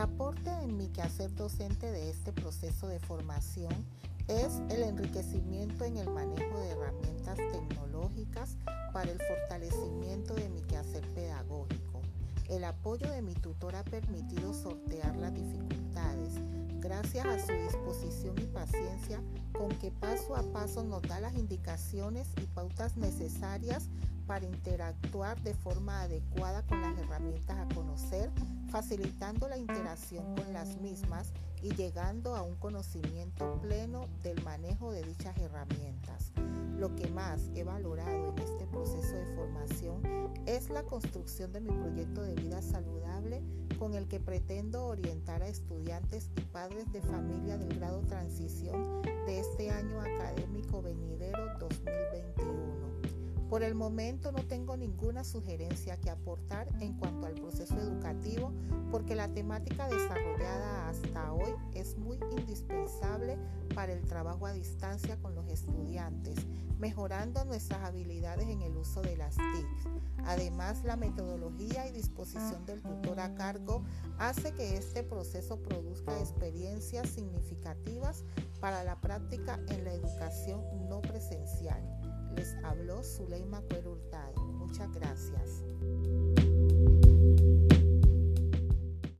aporte en mi quehacer docente de este proceso de formación es el enriquecimiento en el manejo de herramientas tecnológicas para el fortalecimiento de mi quehacer pedagógico. El apoyo de mi tutor ha permitido sortear las dificultades gracias a su disposición y paciencia con que paso a paso nos da las indicaciones y pautas necesarias para interactuar de forma adecuada con las herramientas a conocer, facilitando la interacción con las mismas y llegando a un conocimiento pleno del manejo de dichas herramientas. Lo que más he valorado en este proceso de formación es la construcción de mi proyecto de vida saludable con el que pretendo orientar a estudiantes y padres de familia del grado transición de este año académico venidero 2021. Por el momento no tengo ninguna sugerencia que aportar en cuanto al proceso educativo porque la temática desarrollada hasta hoy es muy indispensable para el trabajo a distancia con los estudiantes, mejorando nuestras habilidades en el uso de las TIC. Además, la metodología y disposición del tutor a cargo hace que este proceso produzca experiencias significativas para la práctica en la educación no presencial. Les habló Zuleima Cuero. Muchas gracias.